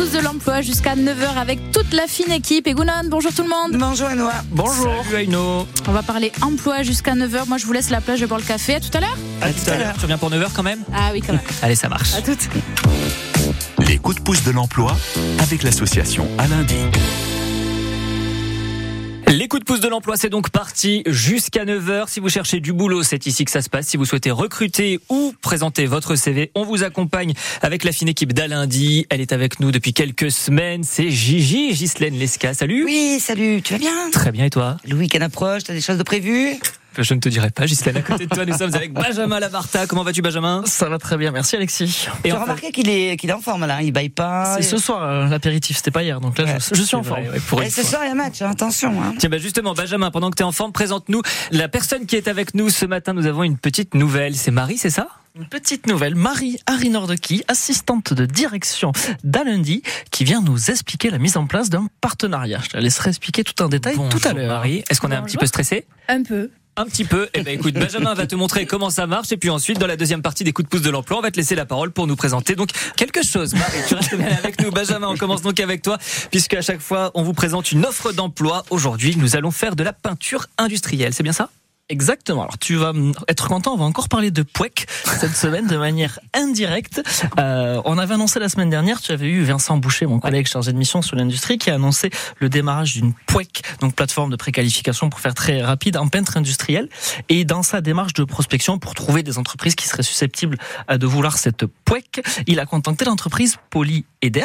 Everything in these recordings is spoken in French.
pouce de l'emploi jusqu'à 9h avec toute la fine équipe. Et Gounon, bonjour tout le monde. Bonjour Anoa. Bonjour. Salut Aino. On va parler emploi jusqu'à 9h. Moi, je vous laisse la plage, je bois le café. À tout à l'heure. À, tout à l'heure. Tu reviens pour 9h quand même? Ah oui, quand même. Allez, ça marche. À toutes. Les coups de pouce de l'emploi avec l'association Alundi. Les coups de pouce de l'emploi, c'est donc parti jusqu'à 9h. Si vous cherchez du boulot, c'est ici que ça se passe. Si vous souhaitez recruter ou présenter votre CV, on vous accompagne avec la fine équipe d'Alundi. Elle est avec nous depuis quelques semaines. C'est Gigi, Ghislaine Lesca. Salut. Oui, salut, tu vas bien? Très bien, et toi? Le week-end approche, t'as des choses de prévues? Je ne te dirai pas, Ghislaine. À côté de toi, nous sommes avec Benjamin Labarta. Comment vas-tu, Benjamin? Ça va très bien, merci Alexis. Et tu as remarqué qu'il est, qu'il est en forme là, il baille pas. C'est ce soir euh, l'apéritif, c'était pas hier, donc là je, je, suis en forme. Ouais, et ce soir il y a match, hein, attention. Hein. Tiens, bah justement, Benjamin, pendant que tu es en forme, présente-nous la personne qui est avec nous ce matin. Nous avons une petite nouvelle. C'est Marie, c'est ça? Une petite nouvelle, Marie Harry Nordeki, assistante de direction d'Alundi, qui vient nous expliquer la mise en place d'un partenariat. Je la laisserai expliquer tout en détail tout à l'heure. Marie, est-ce qu'on est un petit peu stressé? Un peu. Un petit peu. Eh ben écoute, Benjamin va te montrer comment ça marche et puis ensuite dans la deuxième partie des coups de pouce de l'emploi, on va te laisser la parole pour nous présenter donc quelque chose. Marie, tu restes bien avec nous. Benjamin, on commence donc avec toi puisque à chaque fois on vous présente une offre d'emploi. Aujourd'hui, nous allons faire de la peinture industrielle. C'est bien ça? Exactement. Alors tu vas être content, on va encore parler de POEC cette semaine de manière indirecte. Euh, on avait annoncé la semaine dernière, tu avais eu Vincent Boucher, mon collègue chargé de mission sur l'industrie, qui a annoncé le démarrage d'une POEC, donc plateforme de préqualification pour faire très rapide en peintre industriel. Et dans sa démarche de prospection pour trouver des entreprises qui seraient susceptibles euh, de vouloir cette POEC, il a contacté l'entreprise Poly Eder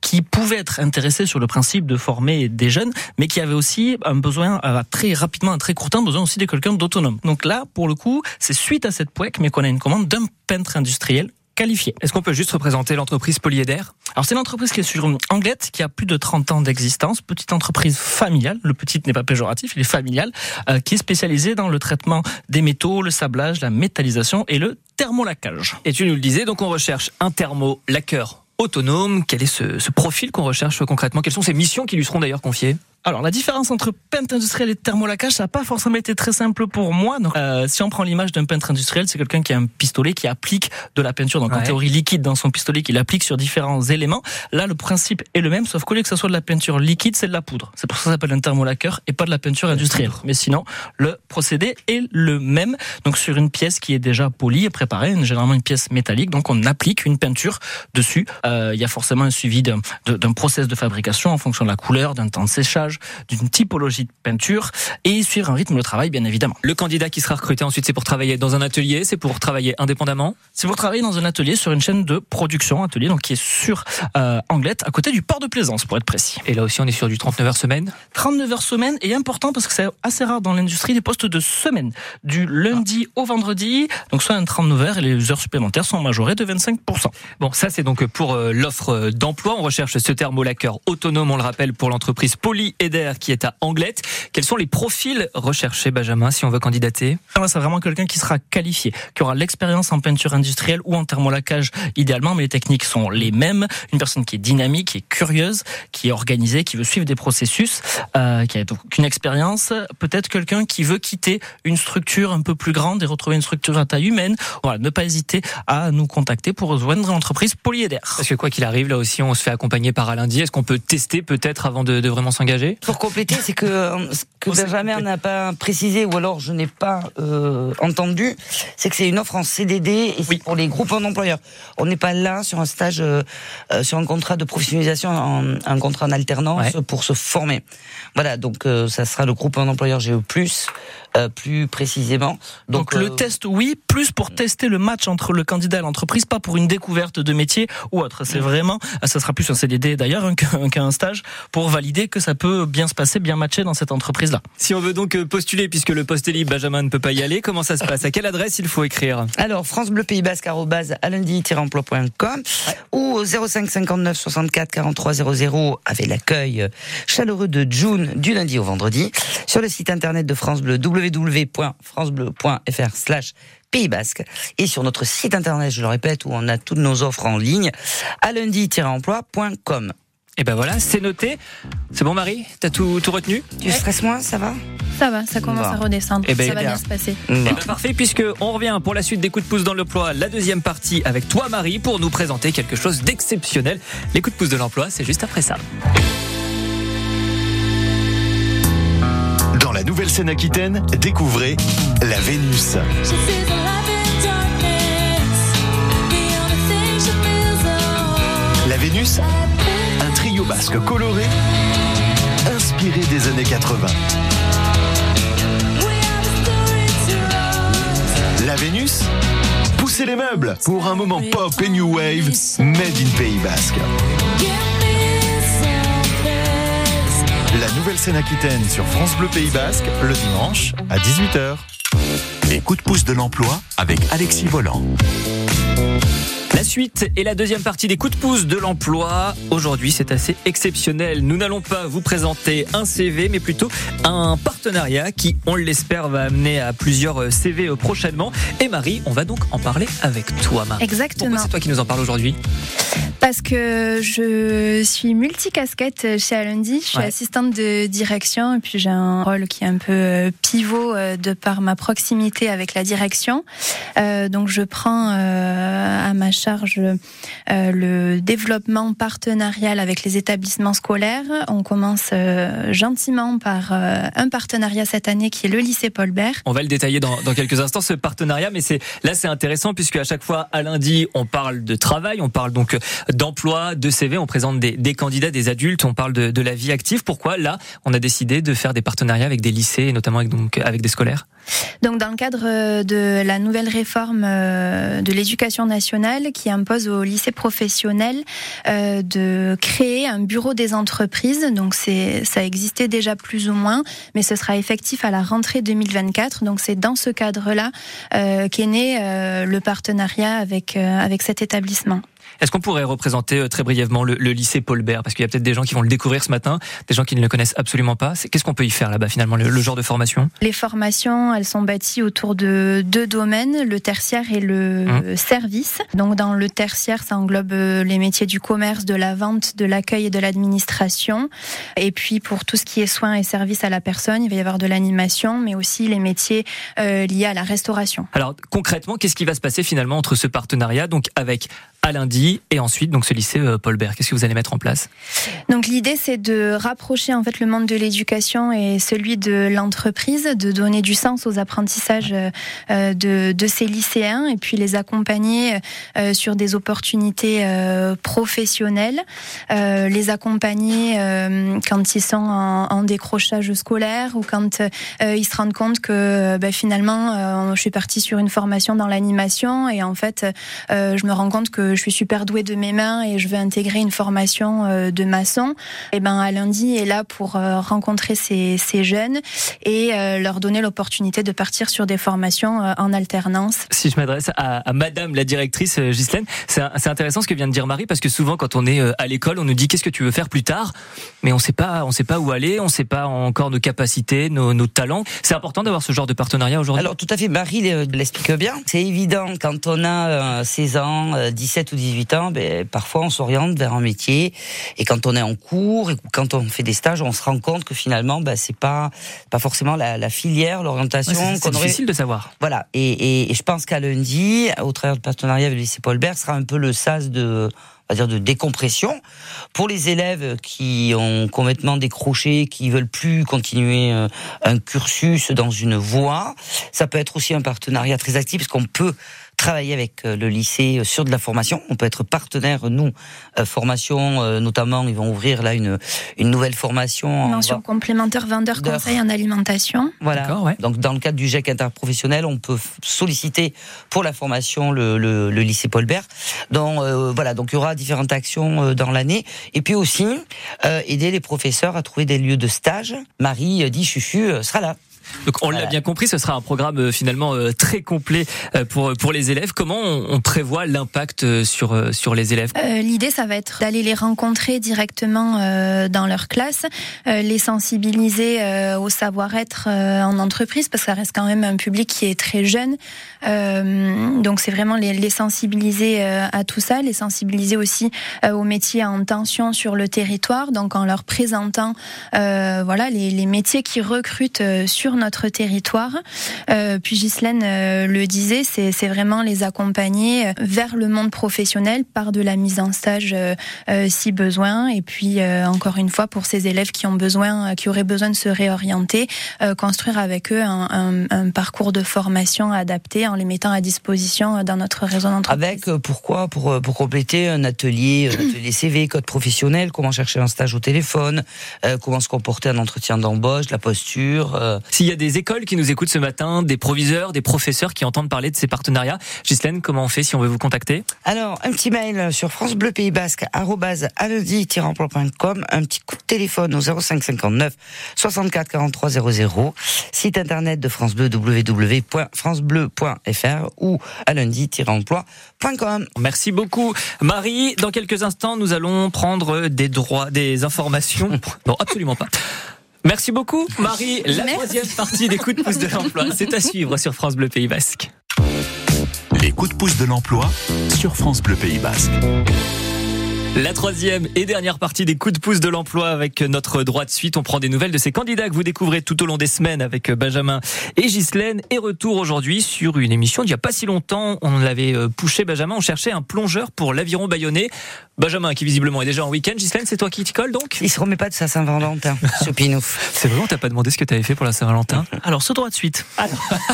qui pouvait être intéressée sur le principe de former des jeunes, mais qui avait aussi un besoin euh, très rapidement, un très court temps, besoin aussi de quelqu'un Donc là, pour le coup, c'est suite à cette POEC, mais qu'on a une commande d'un peintre industriel qualifié. Est-ce qu'on peut juste représenter l'entreprise Polyéder? Alors c'est une entreprise qui est sur Anglette, qui a plus de 30 ans d'existence, petite entreprise familiale, le petit n'est pas péjoratif, il est familial, euh, qui est spécialisée dans le traitement des métaux, le sablage, la métallisation et le thermolacage. Et tu nous le disais, donc on recherche un thermolaqueur autonome. Quel est ce, ce profil qu'on recherche concrètement? Quelles sont ces missions qui lui seront d'ailleurs confiées? Alors la différence entre peintre industriel et thermolacage, ça n'a pas forcément été très simple pour moi. Donc, euh, si on prend l'image d'un peintre industriel, c'est quelqu'un qui a un pistolet qui applique de la peinture, donc en théorie liquide dans son pistolet, qu'il applique sur différents éléments. Là, le principe est le même, sauf qu'au lieu que ce soit de la peinture liquide, c'est de la poudre. C'est pour ça que ça s'appelle un thermolaqueur et pas de la peinture industrielle. Mais sinon, le procédé est le même. Donc sur une pièce qui est déjà polie et préparée, généralement une pièce métallique, donc on applique une peinture dessus. Euh, il y a forcément un suivi d'un process de fabrication en fonction de la couleur, d'un temps de séchage d'une typologie de peinture et suivre un rythme de travail, bien évidemment. Le candidat qui sera recruté ensuite, c'est pour travailler dans un atelier, c'est pour travailler indépendamment? C'est pour travailler dans un atelier sur une chaîne de production, atelier donc qui est sur euh, Anglette, à côté du port de Plaisance, pour être précis. Et là aussi, on est sur du 39 heures semaine? 39 heures semaine, et important parce que c'est assez rare dans l'industrie, des postes de semaine, du lundi au vendredi, donc soit un 39 heures, et les heures supplémentaires sont majorées de 25%. Bon, ça c'est donc pour euh, l'offre d'emploi. On recherche ce thermolaqueur autonome, on le rappelle, pour l'entreprise Poly Eder qui est à Anglette. Quels sont les profils recherchés, Benjamin, si on veut candidater? C'est vraiment quelqu'un qui sera qualifié, qui aura l'expérience en peinture industrielle ou en thermolacage idéalement, mais les techniques sont les mêmes. Une personne qui est dynamique, qui est curieuse, qui est organisée, qui veut suivre des processus, euh, qui a donc une expérience. Peut-être quelqu'un qui veut quitter une structure un peu plus grande et retrouver une structure à taille humaine. Voilà, ne pas hésiter à nous contacter pour rejoindre l'entreprise Polyéder. Parce que quoi qu'il arrive, là aussi, on se fait accompagner par Alundi. Est-ce qu'on peut tester peut-être avant de, de vraiment s'engager? Compléter, c'est que euh, ce que Benjamin n'a pas précisé, ou alors je n'ai pas euh, entendu, c'est que c'est une offre en CDD et c'est pour les groupes en employeurs. On n'est pas là sur un stage, euh, sur un contrat de professionnalisation, en, un contrat en alternance pour se former. Voilà, donc ça sera le groupe en employeur GE+, plus précisément. Donc, le test, oui, plus pour tester le match entre le candidat et l'entreprise, pas pour une découverte de métier ou autre. C'est vraiment, ça sera plus un CDD d'ailleurs qu'un stage pour valider que ça peut bien se passer, bien matcher dans cette entreprise-là. Si on veut donc euh, postuler, puisque le poste est libre, Benjamin ne peut pas y aller, comment ça se passe? À quelle adresse il faut écrire? Alors, France Bleu Pays Basque, emploi.com ou 05 59 64 43 00 avec l'accueil chaleureux de June du lundi au vendredi. Sur le site internet de France Bleu, www.francebleu.fr slash Pays Basque. Et sur notre site internet, je le répète, où on a toutes nos offres en ligne, à lundi-emploi.com. Et ben voilà, c'est noté. C'est bon Marie T'as tout, tout retenu? Tu stresses moins, ça va? Ça va, ça commence Bah. à redescendre. Eh ben, ça va bien. bien se passer. Eh ben, parfait, puisque on revient pour la suite des coups de pouce dans l'emploi, la deuxième partie avec toi Marie pour nous présenter quelque chose d'exceptionnel. Les coups de pouce de l'emploi, c'est juste après ça. Dans la nouvelle scène aquitaine, découvrez la Vénus. La Vénus, trio basque coloré, inspiré des années 80. La Vénus, poussez les meubles pour un moment pop et new wave, made in Pays Basque. La nouvelle scène aquitaine sur France Bleu Pays Basque, le dimanche à 18h. Les coups de pouce de l'emploi avec Alexis Volant. La suite et la deuxième partie des coups de pouce de l'emploi. Aujourd'hui, c'est assez exceptionnel. Nous n'allons pas vous présenter un CV, mais plutôt un partenariat qui, on l'espère, va amener à plusieurs CV prochainement. Et Marie, on va donc en parler avec toi, Marie. Exactement. Pourquoi c'est toi qui nous en parle aujourd'hui? Parce que je suis multicasquette chez Alundi. Je suis Ouais. assistante de direction et puis j'ai un rôle qui est un peu euh, pivot euh, de par ma proximité avec la direction. Euh, donc je prends euh, à ma charge euh, le développement partenarial avec les établissements scolaires. On commence gentiment par un partenariat cette année qui est le lycée Paul Bert. On va le détailler dans, dans quelques instants, ce partenariat, mais c'est là c'est intéressant puisque à chaque fois à lundi on parle de travail, on parle donc d'emploi, de CV, on présente des, candidats, des adultes, on parle de, la vie active. Pourquoi là on a décidé de faire des partenariats avec des lycées et notamment avec, donc, avec des scolaires? Donc, dans le cadre euh, de la nouvelle réforme euh, de l'éducation nationale qui impose aux lycées professionnels euh, de créer un bureau des entreprises, donc c'est ça existait déjà plus ou moins, mais ce sera effectif à la rentrée 2024. Donc, c'est dans ce cadre-là qu'est né le partenariat avec avec cet établissement. Est-ce qu'on pourrait représenter euh, très brièvement le, le lycée Paul Bert Parce qu'il y a peut-être des gens qui vont le découvrir ce matin, des gens qui ne le connaissent absolument pas. Qu'est-ce qu'on peut y faire là-bas finalement, le, le genre de formation? Les formations, elles sont bâties autour de deux domaines, le tertiaire et le service. Donc dans le tertiaire, ça englobe euh, les métiers du commerce, de la vente, de l'accueil et de l'administration. Et puis pour tout ce qui est soins et services à la personne, il va y avoir de l'animation, mais aussi les métiers euh, liés à la restauration. Alors concrètement, qu'est-ce qui va se passer finalement entre ce partenariat donc avec à lundi et ensuite donc ce lycée euh, Paul Bert. Qu'est-ce que vous allez mettre en place? Donc l'idée c'est de rapprocher en fait le monde de l'éducation et celui de l'entreprise, de donner du sens aux apprentissages euh, de, de ces lycéens et puis les accompagner euh, sur des opportunités euh, professionnelles, euh, les accompagner euh, quand ils sont en, décrochage scolaire ou quand euh, ils se rendent compte que ben, finalement euh, je suis partie sur une formation dans l'animation et en fait euh, je me rends compte que je suis super douée de mes mains et je veux intégrer une formation euh, de maçon. Et ben à lundi est là pour euh, rencontrer ces, ces jeunes et euh, leur donner l'opportunité de partir sur des formations en alternance. Si je m'adresse à, à Madame la directrice Ghislaine, c'est intéressant ce que vient de dire Marie parce que souvent quand on est à l'école, on nous dit qu'est-ce que tu veux faire plus tard, mais on sait pas, on sait pas où aller, on sait pas encore nos capacités, nos, nos talents. C'est important d'avoir ce genre de partenariat aujourd'hui? Alors tout à fait, Marie le- l'explique bien. C'est évident quand on a euh, 16 ans, euh, 17 ou 18 ben, parfois on s'oriente vers un métier et quand on est en cours et quand on fait des stages, on se rend compte que finalement ben, c'est pas pas forcément la, la filière, Ouais, l'orientation c'est c'est qu'on aurait difficile de savoir. Voilà, et, et, et je pense qu'à lundi, au travers du partenariat avec le lycée Paul Bert, sera un peu le sas de, va dire, de décompression pour les élèves qui ont complètement décroché, qui veulent plus continuer euh, un cursus dans une voie. Ça peut être aussi un partenariat très actif parce qu'on peut travailler avec euh, le lycée sur de la formation. On peut être partenaire, nous, euh, formation, euh, notamment, ils vont ouvrir là une, une nouvelle formation. en- Mention complémentaire vendeur conseil en alimentation. voilà. D'accord, ouais. Donc dans le cadre du GEC interprofessionnel, on peut solliciter pour la formation le, le, le lycée Paul Bert. Donc euh, voilà, donc il y aura différentes actions euh, dans l'année et puis aussi euh, aider les professeurs à trouver des lieux de stage. Marie euh, dit Chuchu euh, sera là. Donc on l'a bien compris, ce sera un programme finalement très complet pour pour les élèves. Comment on, prévoit l'impact sur sur les élèves? L'idée, ça va être d'aller les rencontrer directement dans leur classe, les sensibiliser au savoir-être en entreprise, parce que ça reste quand même un public qui est très jeune. donc c'est vraiment les, les sensibiliser à tout ça, les sensibiliser aussi aux métiers en tension sur le territoire. Donc en leur présentant voilà les, les métiers qui recrutent sur notre territoire. Euh, puis Ghislaine euh, le disait, c'est vraiment les accompagner euh, vers le monde professionnel par de la mise en stage si besoin. Et puis encore une fois, pour ces élèves qui ont besoin, qui auraient besoin de se réorienter, construire avec eux un, un, parcours de formation adapté en les mettant à disposition dans notre réseau d'entreprise. Avec pourquoi? Pour pour compléter un atelier, un atelier CV, code professionnel, comment chercher un stage au téléphone, comment se comporter un entretien d'embauche, la posture. S'il y a des écoles qui nous écoutent ce matin, des proviseurs, des professeurs qui entendent parler de ces partenariats, Ghislaine, comment on fait si on veut vous contacter? Alors, un petit mail sur France Bleu Pays Basque, emploi.com, un petit coup de téléphone au 05 59 64 43 00, site internet de France Bleu www.francebleu.fr ou à lundi-emploi.com. Merci beaucoup. Marie, dans quelques instants, nous allons prendre des droits, des informations. non, absolument pas. Merci beaucoup, Marie. La troisième partie des coups de pouce de l'emploi, c'est à suivre sur France Bleu Pays Basque. Les coups de pouce de l'emploi sur France Bleu Pays Basque. La troisième et dernière partie des coups de pouce de l'emploi avec notre droit de suite. On prend des nouvelles de ces candidats que vous découvrez tout au long des semaines avec Benjamin et Ghislaine. Et retour aujourd'hui sur une émission d'il n'y a pas si longtemps. On l'avait euh, poussé, Benjamin. On cherchait un plongeur pour l'aviron bayonnais. Benjamin, qui visiblement est déjà en week-end. Ghislaine, c'est toi qui t'y colle donc Il se remet pas de sa Saint-Valentin, ce Pinouf. C'est vrai, on t'a pas demandé ce que tu avais fait pour la Saint-Valentin? Alors, ce droit de suite.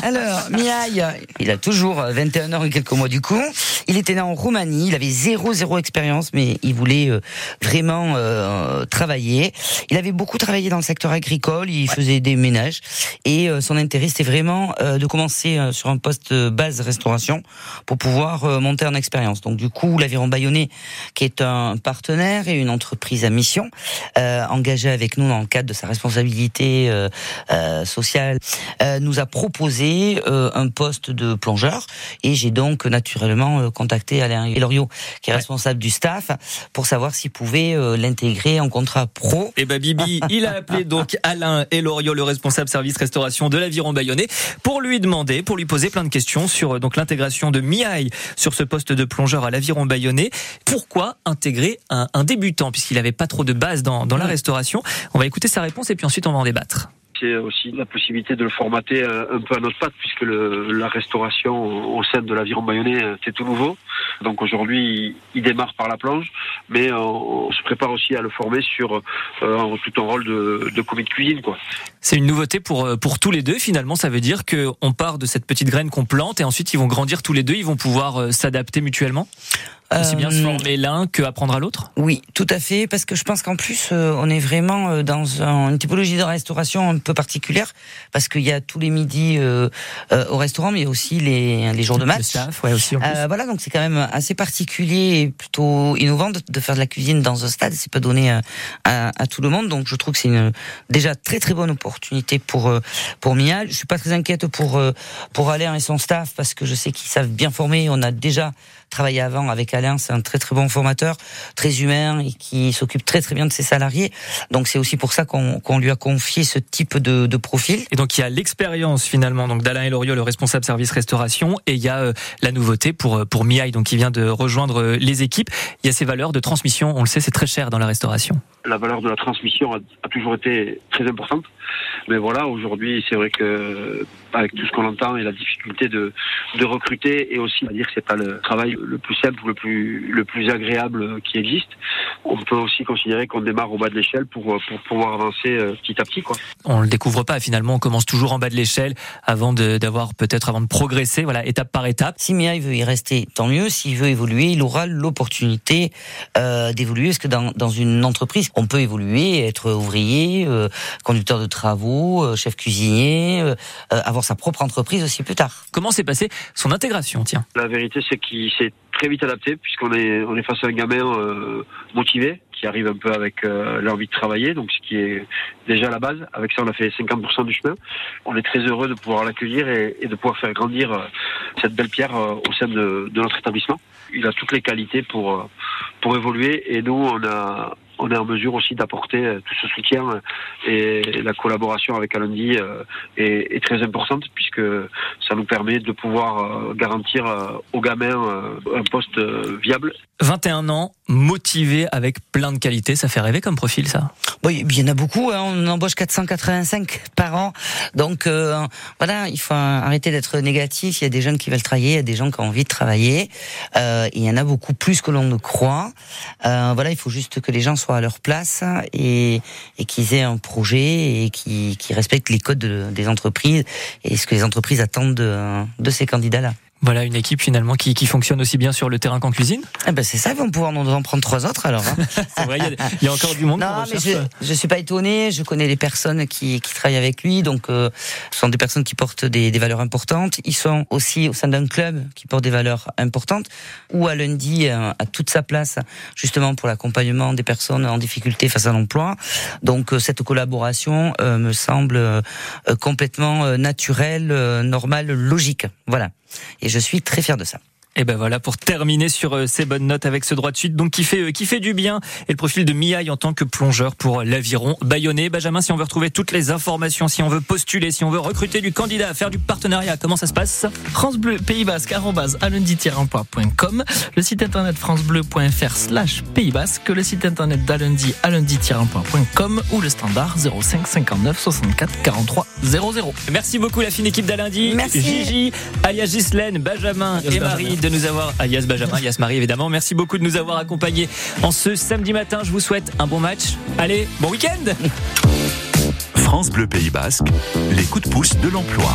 Alors, Miaï, il a toujours 21 heures et quelques mois du coup. Il était né en Roumanie, il avait zéro, zéro expérience, mais il voulait euh, vraiment euh, travailler. Il avait beaucoup travaillé dans le secteur agricole, il faisait des ménages et euh, son intérêt c'était vraiment de commencer sur un poste base restauration pour pouvoir monter en expérience. Donc du coup, l'aviron bayonnais qui est un partenaire et une entreprise à mission engagée avec nous dans le cadre de sa responsabilité sociale, nous a proposé un poste de plongeur et j'ai donc naturellement contacté Alain Elorio qui est responsable du staff pour savoir s'il pouvait euh, l'intégrer en contrat pro. Et eh ben Bibi, il a appelé donc Alain Elorio, le responsable service restauration de l'Aviron Bayonnais, pour lui demander, pour lui poser plein de questions sur euh, donc l'intégration de Miaille sur ce poste de plongeur à l'Aviron Bayonnais. Pourquoi intégrer un, débutant puisqu'il n'avait pas trop de base dans, dans la restauration On va écouter sa réponse et puis ensuite on va en débattre aussi la possibilité de le formater euh, un peu à notre patte, puisque le, la restauration au sein de l'aviron bayonnais, euh, c'est tout nouveau. Donc aujourd'hui, il démarre par la plonge, mais euh, on, se prépare aussi à le former sur tout un rôle de, de commis de cuisine. quoi. C'est une nouveauté pour, pour tous les deux, finalement. Ça veut dire qu'on part de cette petite graine qu'on plante et ensuite ils vont grandir tous les deux, ils vont pouvoir s'adapter mutuellement? Aussi bien se euh, former l'un que apprendre à l'autre? Oui, tout à fait, parce que je pense qu'en plus, euh, on est vraiment euh, dans une typologie de restauration un peu particulière, parce qu'il y a tous les midis au restaurant, mais il y a aussi les, les jours de match. Le staff, ouais, aussi. voilà, donc c'est quand même assez particulier et plutôt innovant de, faire de la cuisine dans un stade. C'est pas donné à, à, tout le monde, donc je trouve que c'est une déjà très très bonne opportunité pour pour Mia. Je suis pas très inquiète pour pour Alain et son staff parce que je sais qu'ils savent bien former. On a déjà travaillé avant avec Alain, c'est un très très bon formateur, très humain et qui s'occupe très très bien de ses salariés. Donc c'est aussi pour ça qu'on lui a confié ce type de, de, profil. Et donc il y a l'expérience finalement donc d'Alain Elorio, le responsable service restauration, et il y a euh, la nouveauté pour euh, pour Miaï, donc qui vient de rejoindre euh, les équipes. Il y a ces valeurs de transmission. On le sait, c'est très cher dans la restauration. La valeur de la transmission a, a toujours été très importante. Mais voilà, aujourd'hui, c'est vrai que avec tout ce qu'on entend et la difficulté de, de recruter et aussi à dire que c'est pas le travail le plus simple ou le plus le plus agréable qui existe. On peut aussi considérer qu'on démarre au bas de l'échelle pour pour pouvoir avancer euh, petit à petit quoi. On le découvre pas finalement, on commence toujours en bas de l'échelle avant d'avoir peut-être avant de progresser, voilà, étape par étape. Si Mia veut y rester, tant mieux. S'il veut évoluer, il aura l'opportunité euh, d'évoluer. Parce que dans, dans une entreprise, on peut évoluer, être ouvrier, euh, conducteur de travaux, euh, chef cuisinier, euh, euh, avoir sa propre entreprise aussi plus tard. Comment s'est passée son intégration, tiens? La vérité, c'est qu'il s'est très vite adapté puisqu'on est on est face à un gamin euh, motivé qui arrive un peu avec euh, l'envie de travailler, donc ce qui est déjà la base. Avec ça, on a fait 50% du chemin. On est très heureux de pouvoir l'accueillir et, de pouvoir faire grandir euh, cette belle pierre au sein de, de, notre établissement. Il a toutes les qualités pour pour évoluer et nous on a on est en mesure aussi d'apporter euh, tout ce soutien euh, et la collaboration avec Alundi euh, est, très importante puisque ça nous permet de pouvoir garantir aux gamins un poste viable. 21 ans, motivé avec plein de qualités, ça fait rêver comme profil ça? Oui, il y en a beaucoup, hein. on embauche 485 par an, donc voilà, il faut arrêter d'être négatif, il y a des jeunes qui veulent travailler, il y a des gens qui ont envie de travailler, il y en a beaucoup plus que l'on ne croit, voilà, il faut juste que les gens soient à leur place et, qu'ils aient un projet et qui, qui respectent les codes des entreprises et ce que les entreprises attendent de, de ces candidats-là. Voilà une équipe finalement qui, qui fonctionne aussi bien sur le terrain qu'en cuisine. Eh ben c'est ça, ils vont pouvoir nous en prendre trois autres alors. Hein. c'est vrai, il y, a encore du monde. Non, mais je, je suis pas étonné. Je connais les personnes qui, qui travaillent avec lui, donc euh, ce sont des personnes qui portent des, des valeurs importantes. Ils sont aussi au sein d'un club qui porte des valeurs importantes. Où à lundi euh, a toute sa place justement pour l'accompagnement des personnes en difficulté face à l'emploi. Donc euh, cette collaboration me semble complètement naturelle, normale, logique. Voilà. Et je suis très fier de ça. Et ben voilà pour terminer sur euh, ces bonnes notes avec ce droit de suite donc qui fait euh, qui fait du bien et le profil de Miaille en tant que plongeur pour l'aviron bayonnais. Benjamin, si on veut retrouver toutes les informations, si on veut postuler, si on veut recruter du candidat, faire du partenariat, comment ça se passe? France Bleu Pays Basque alundi-emploi.com, le site internet francebleu.fr slash Pays Basque, le site internet d'Alundi alundi-emploi.com ou le standard 05 59 64 43 00. Merci beaucoup la fine équipe d'Alundi. Merci. Gigi, alias Gislaine, Benjamin et Marie de nous avoir, alias Benjamin, alias Marie évidemment. Merci beaucoup de nous avoir accompagnés en ce samedi matin. Je vous souhaite un bon match. Allez, bon week-end France Bleu Pays Basque, les coups de pouce de l'emploi.